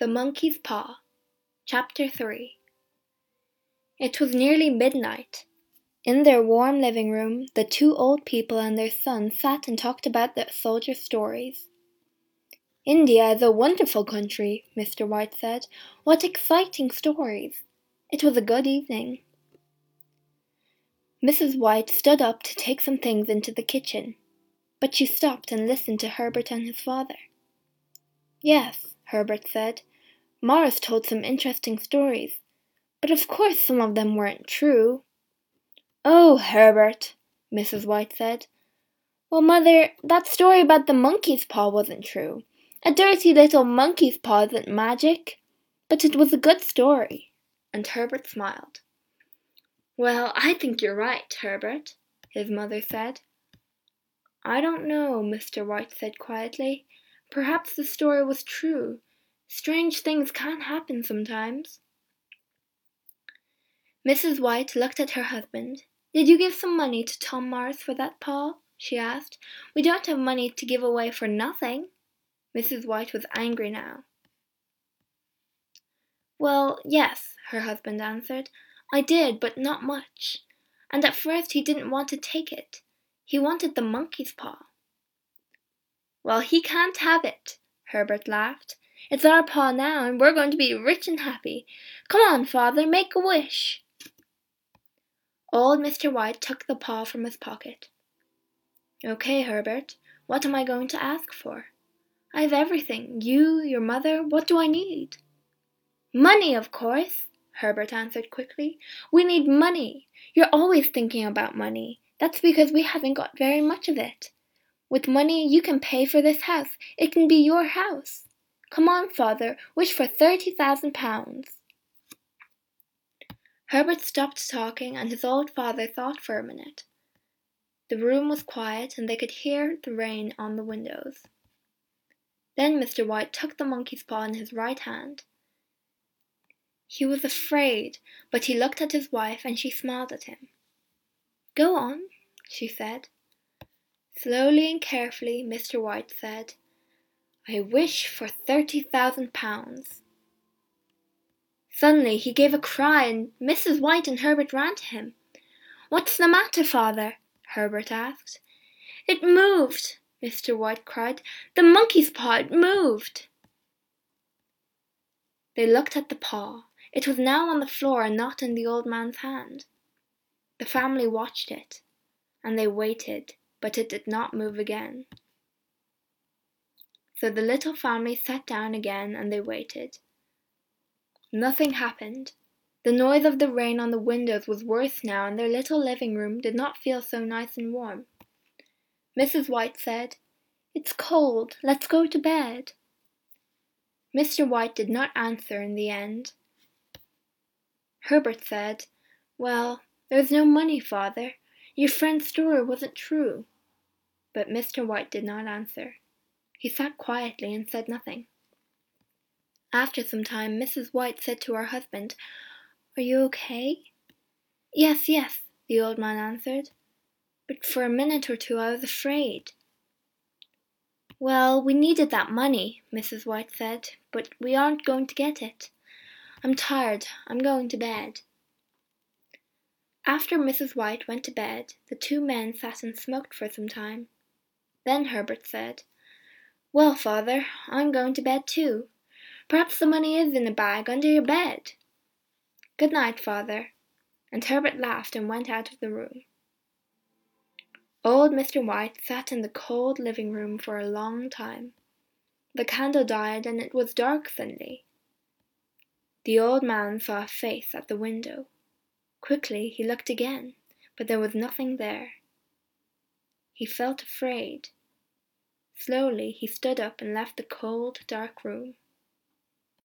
The Monkey's Paw Chapter 3 It was nearly midnight. In their warm living room, the two old people and their son sat and talked about the soldiers' stories. India is a wonderful country, Mr. White said. What exciting stories! It was a good evening. Mrs. White stood up to take some things into the kitchen, but she stopped and listened to Herbert and his father. Yes, Herbert said. Morris told some interesting stories, but of course some of them weren't true. Oh, Herbert, Mrs. White said. Well, Mother, that story about the monkey's paw wasn't true. A dirty little monkey's paw isn't magic. But it was a good story. And Herbert smiled. Well, I think you're right, Herbert, his mother said. I don't know, Mr. White said quietly. Perhaps the story was true. Strange things can happen sometimes. Mrs. White looked at her husband. Did you give some money to Tom Morris for that paw? she asked. We don't have money to give away for nothing. Mrs. White was angry now. Well, yes, her husband answered. I did, but not much. And at first he didn't want to take it. He wanted the monkey's paw. Well, he can't have it, Herbert laughed. It's our paw now, and we're going to be rich and happy. Come on, father, make a wish. Old Mr. White took the paw from his pocket. Okay, Herbert, what am I going to ask for? I have everything. You, your mother, what do I need? Money, of course, Herbert answered quickly. We need money. You're always thinking about money. That's because we haven't got very much of it. With money, you can pay for this house. It can be your house. Come on, father, wish for thirty thousand pounds. Herbert stopped talking, and his old father thought for a minute. The room was quiet, and they could hear the rain on the windows. Then Mr. White took the monkey's paw in his right hand. He was afraid, but he looked at his wife, and she smiled at him. Go on, she said. Slowly and carefully, Mr. White said, I wish for thirty thousand pounds. Suddenly he gave a cry, and Mrs. White and Herbert ran to him. What's the matter, father? Herbert asked. It moved, Mr. White cried. The monkey's paw, it moved. They looked at the paw. It was now on the floor and not in the old man's hand. The family watched it, and they waited but it did not move again. So the little family sat down again and they waited. Nothing happened. The noise of the rain on the windows was worse now, and their little living room did not feel so nice and warm. Mrs. White said, It's cold. Let's go to bed. Mr. White did not answer in the end. Herbert said, Well, there's no money, father. Your friend's story wasn't true. But Mr. White did not answer. He sat quietly and said nothing. After some time, Mrs. White said to her husband, Are you okay? Yes, yes, the old man answered. But for a minute or two I was afraid. Well, we needed that money, Mrs. White said, but we aren't going to get it. I'm tired. I'm going to bed. After Mrs. White went to bed, the two men sat and smoked for some time. Then Herbert said, Well, father, I'm going to bed too. Perhaps the money is in a bag under your bed. Good night, father. And Herbert laughed and went out of the room. Old Mr. White sat in the cold living room for a long time. The candle died and it was dark suddenly. The old man saw a face at the window. Quickly he looked again, but there was nothing there. He felt afraid. Slowly he stood up and left the cold, dark room.